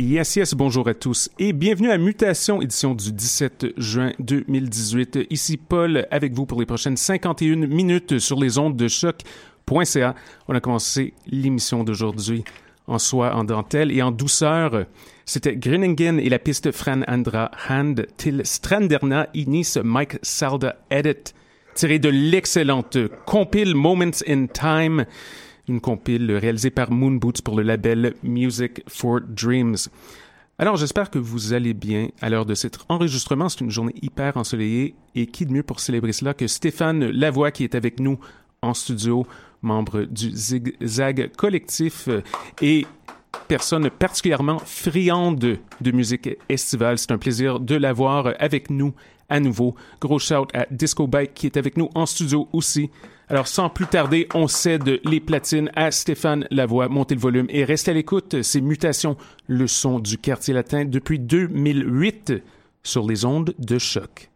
Yes, yes, bonjour à tous et bienvenue à Mutation, édition du 17 juin 2018. Ici Paul avec vous pour les prochaines 51 minutes sur les ondes de choc.ca. On a commencé l'émission d'aujourd'hui en soie, en dentelle et en douceur. C'était Grinningen et la piste Fran Andra Hand till Stranderna Inis Mike Salda Edit, tiré de l'excellente compile Moments in Time une compile réalisée par Moon Boots pour le label Music for Dreams. Alors, j'espère que vous allez bien à l'heure de cet enregistrement. C'est une journée hyper ensoleillée et qui de mieux pour célébrer cela que Stéphane Lavoie qui est avec nous en studio, membre du Zigzag Collectif et personne particulièrement friande de musique estivale. C'est un plaisir de l'avoir avec nous à nouveau. Gros shout à Disco Bike qui est avec nous en studio aussi. Alors, sans plus tarder, on cède les platines à Stéphane Lavoie. Montez le volume et restez à l'écoute. Ces mutations, le son du quartier latin depuis 2008 sur les ondes de choc.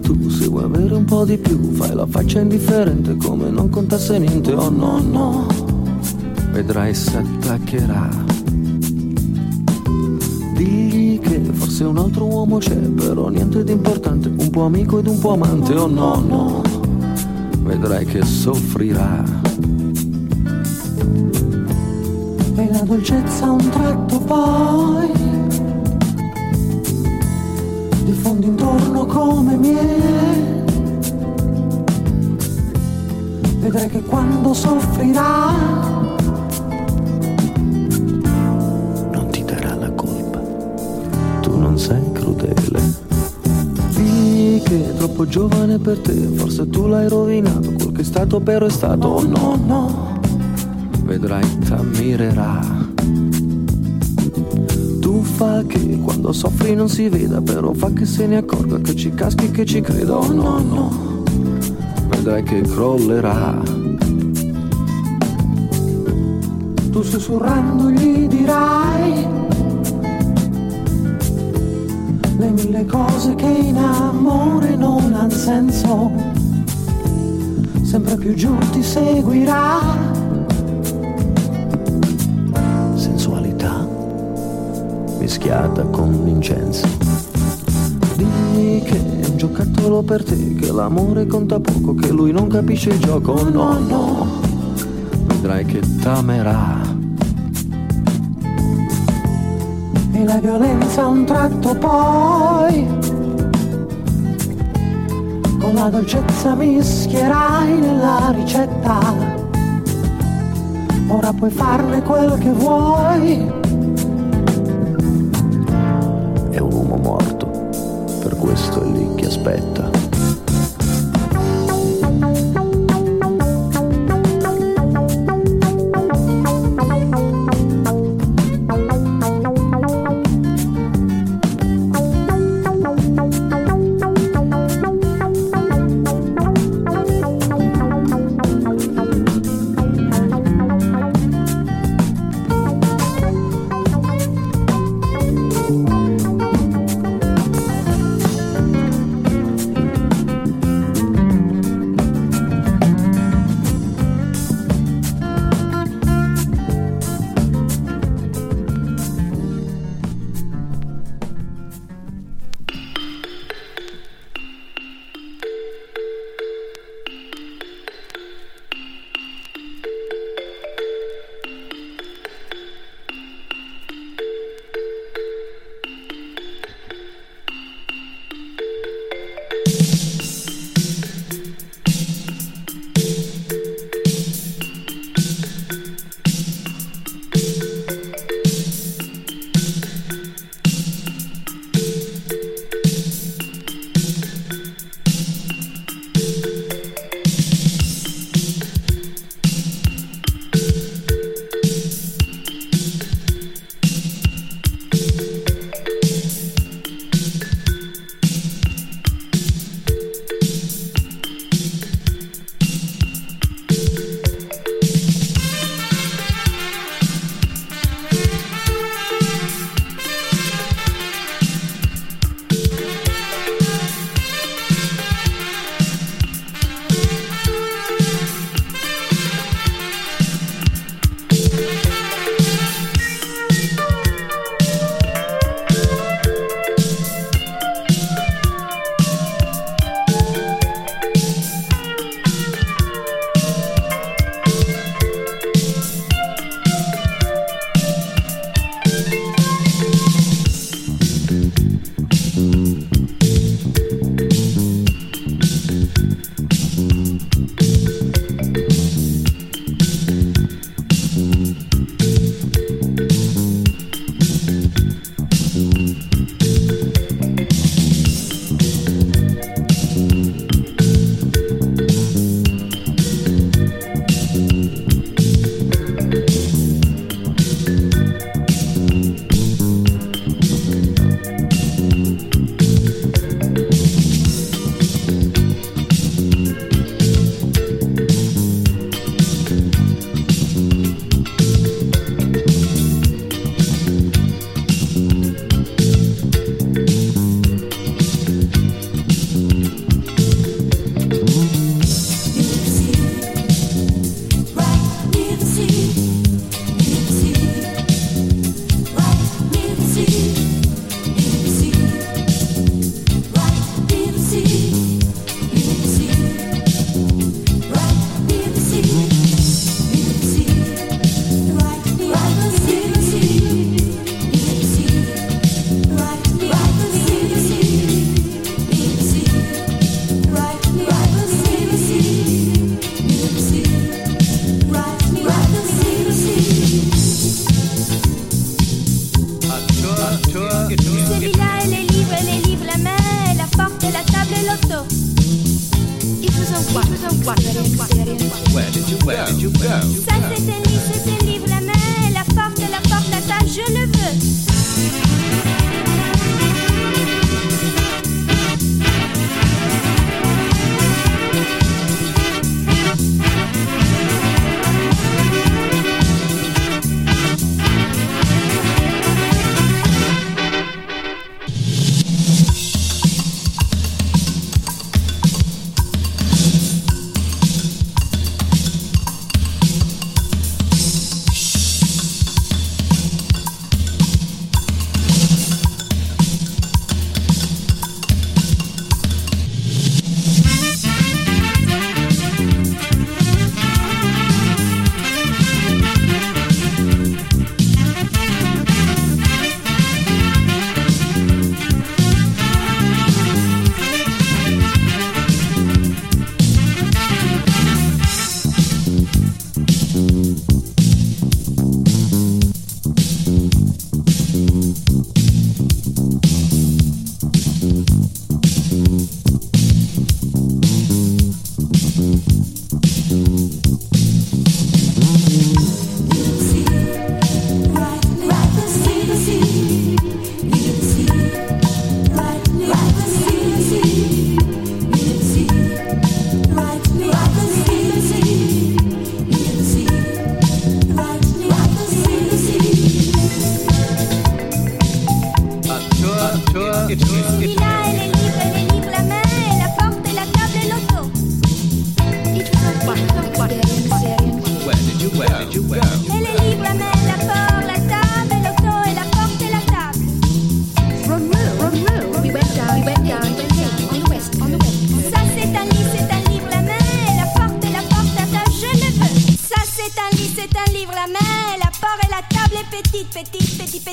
Tu se vuoi avere un po' di più fai la faccia indifferente come non contasse niente. Oh no no. Vedrai si attaccherà. Digli che forse un altro uomo c'è però niente di importante un po' amico ed un po' amante. Oh no no. Vedrai che soffrirà. E la dolcezza un tratto poi diffondi intorno come miele. Vedrai che quando soffrirà non ti darà la colpa, tu non sei crudele. Digli che è troppo giovane per te, forse tu l'hai rovinato, quel che è stato però è stato, oh no no, vedrai t'ammirerà fa che quando soffri non si veda, però fa che se ne accorga che ci caschi che ci creda. Oh no, no, vedrai che crollerà. Tu sussurrando gli dirai le mille cose che in amore non hanno senso. Sempre più giù ti seguirà mischiata con l'incenso. Dimmi che è un giocattolo per te, che l'amore conta poco, che lui non capisce il gioco. No, no, vedrai che t'amerà. E la violenza a un tratto poi, con la dolcezza mischierai nella ricetta. Ora puoi farne quel che vuoi aspetto.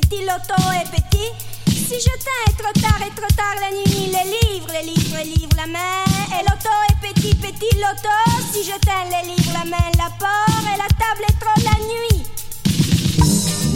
petit loto est petit. Si je t'ai trop tard et trop tard la nuit, les livres, les livres, les livres, la main et l'auto est petit, petit loto. Si je t'aime, les livres, la main, la porte et la table est trop la nuit.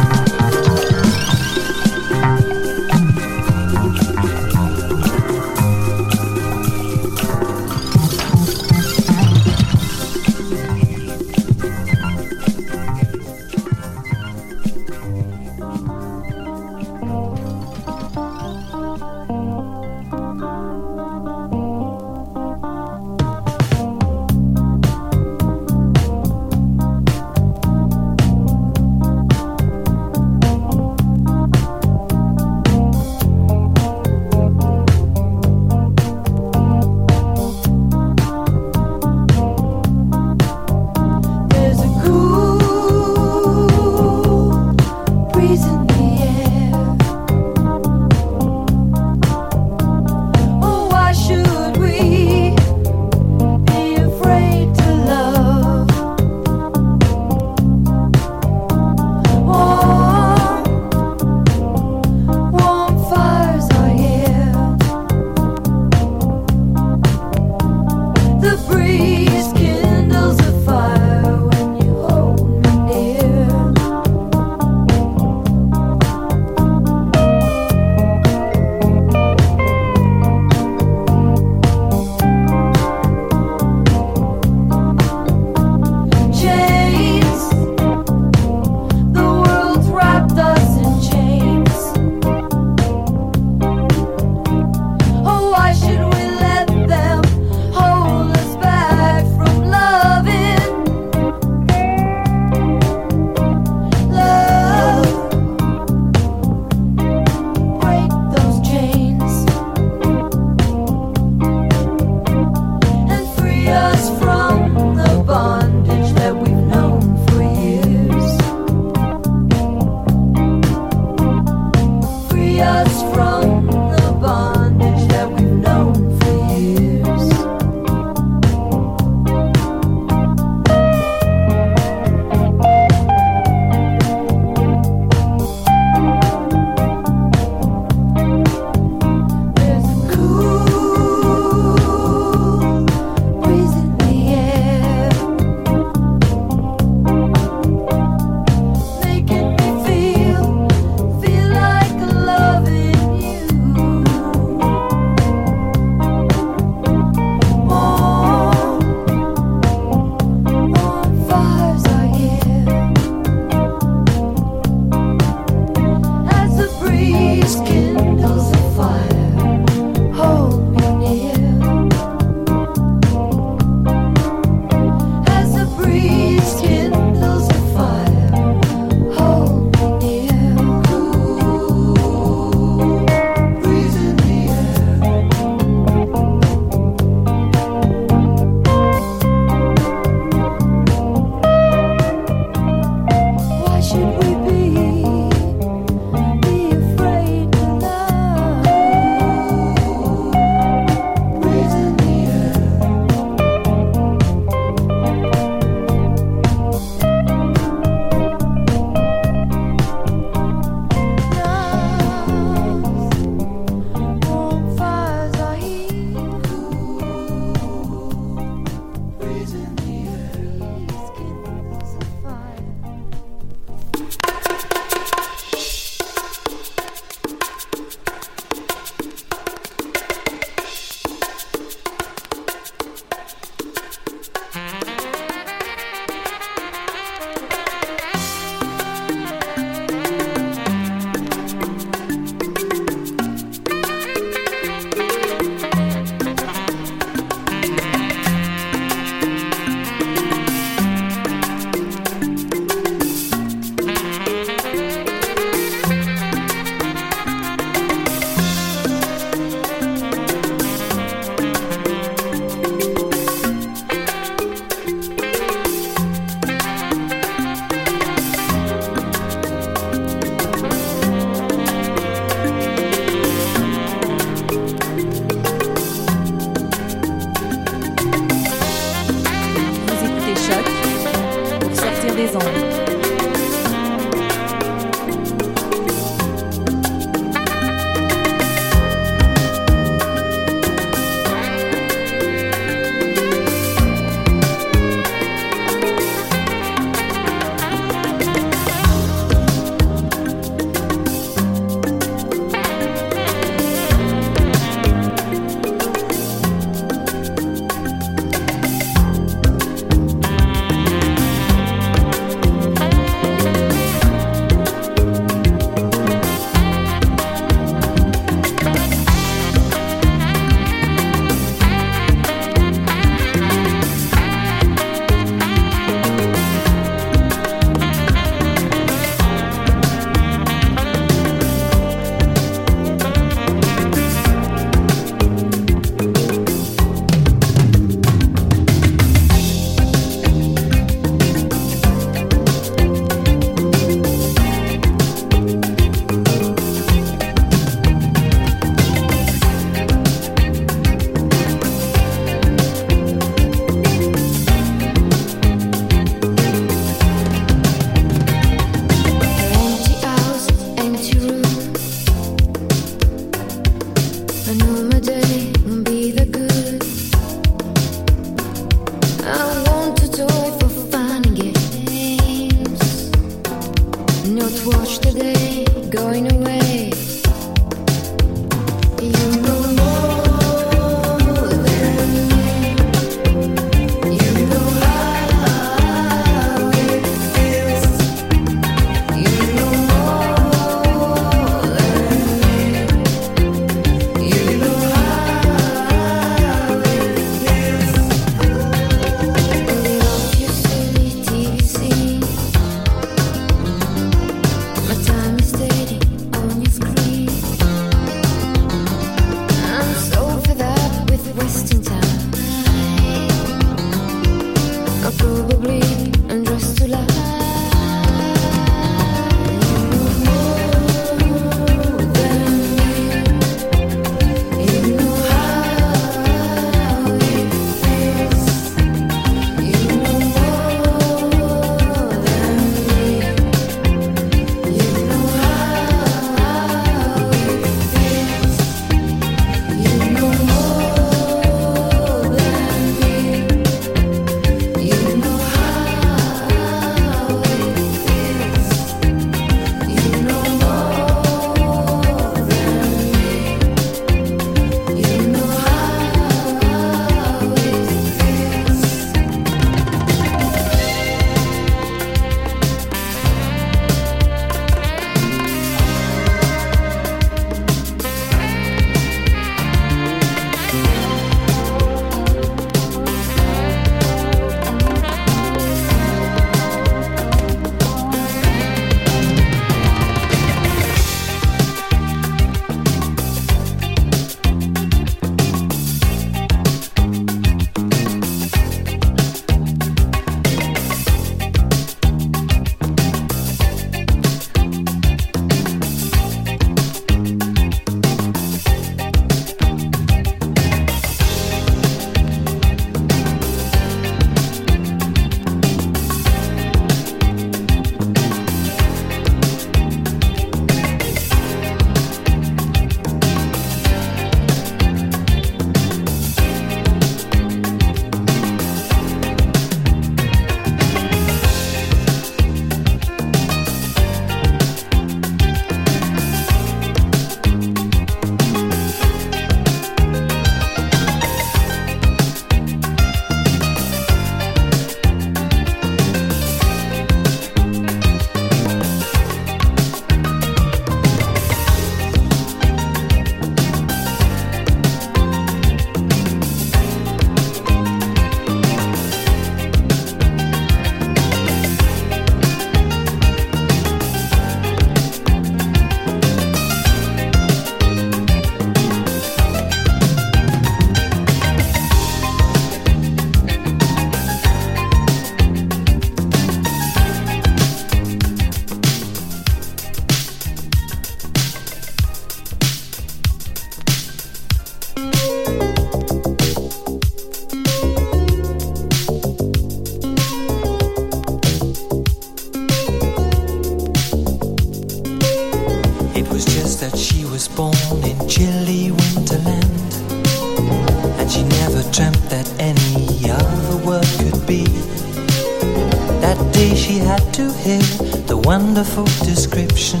wonderful description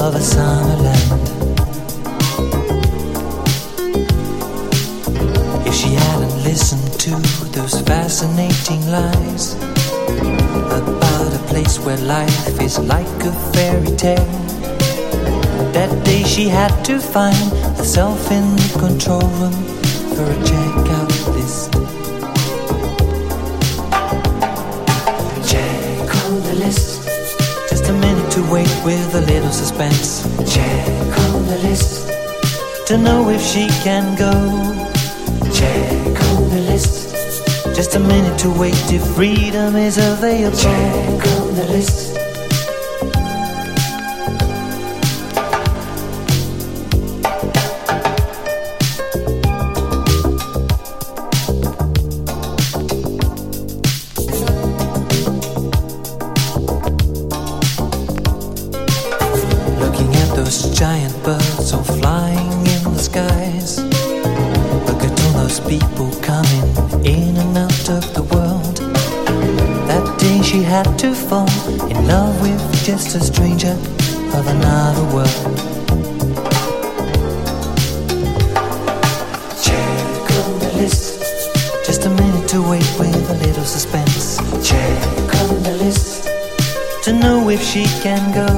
of a summerland. If she hadn't listened to those fascinating lies about a place where life is like a fairy tale, that day she had to find herself in the control room for a checkout. with a little suspense. Check on the list to know if she can go. Check on the list. Just a minute to wait if freedom is available. Check on the list to know if she can go.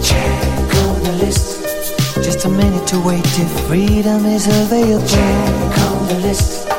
Check on the list. Just a minute to wait if freedom is available. Check on the list.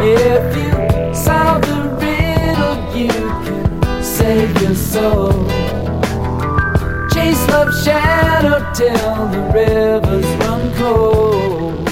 If you solve the riddle, you can save your soul. Chase love's shadow till the rivers run cold.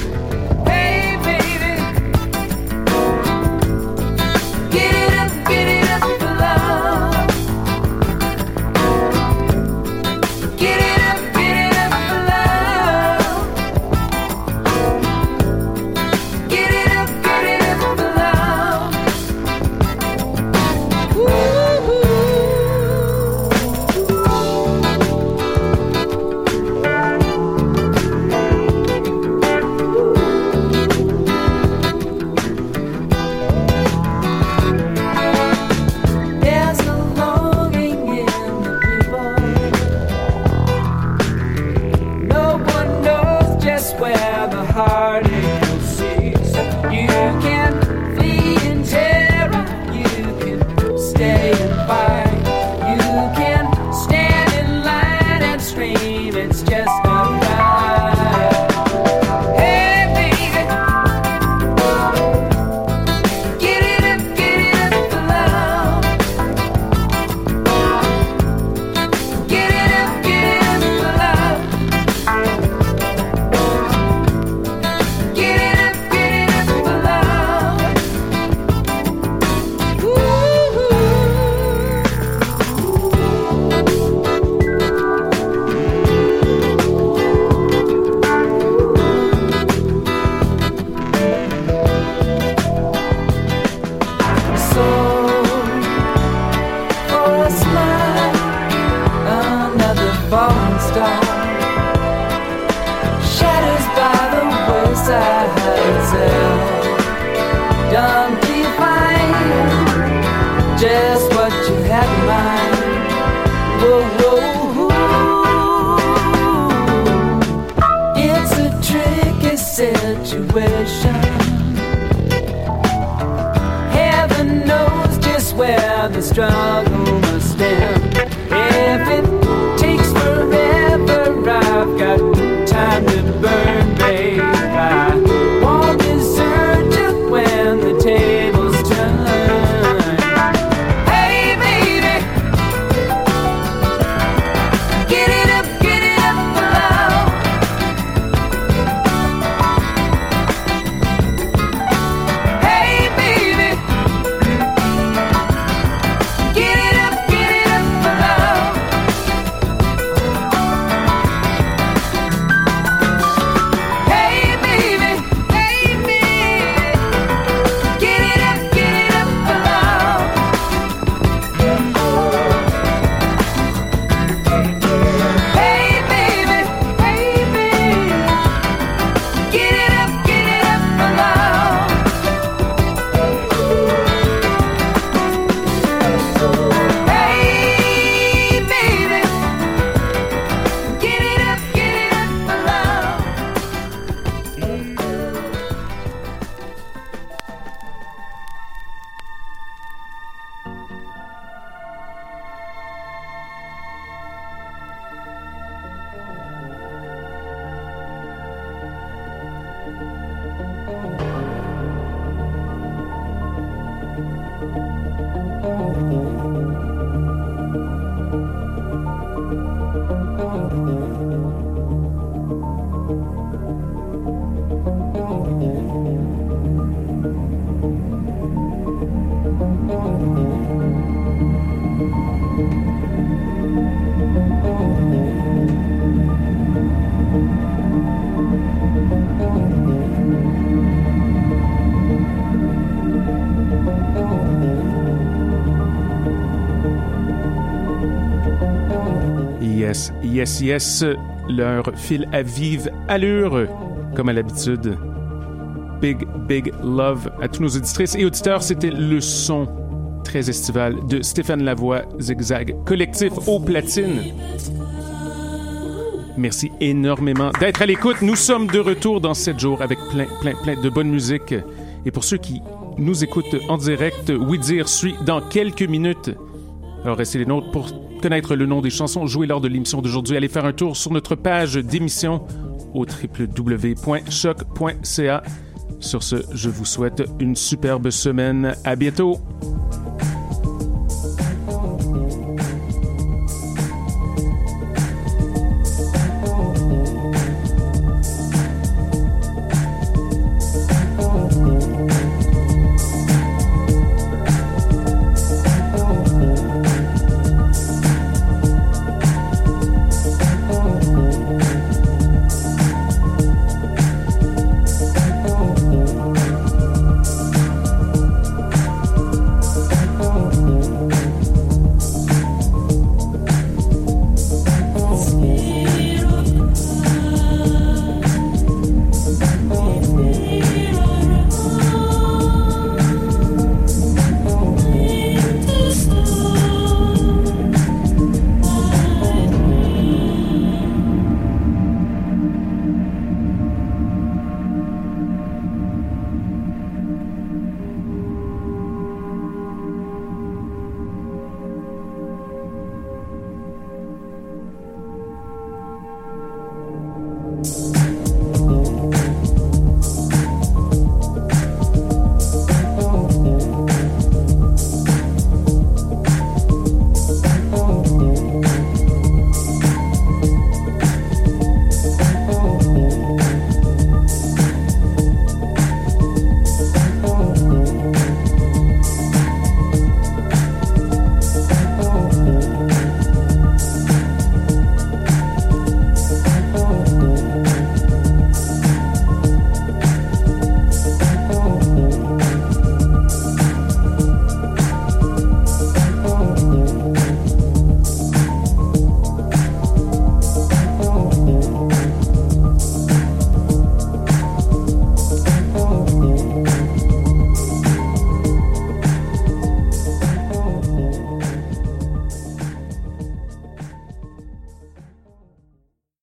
intuition. Heaven knows just where the struggle. Yes Yes, leur fil à vive allure, comme à l'habitude. Big, big love à tous nos auditrices et auditeurs. C'était le son très estival de Stéphane Lavoie, Zigzag Collectif aux platines. Merci énormément d'être à l'écoute. Nous sommes de retour dans 7 jours avec plein, plein, plein de bonne musique. Et pour ceux qui nous écoutent en direct, Oui Dire suit dans quelques minutes. Alors restez les nôtres pour connaître le nom des chansons jouées lors de l'émission d'aujourd'hui, allez faire un tour sur notre page d'émission au www.choc.ca. Sur ce, je vous souhaite une superbe semaine. À bientôt!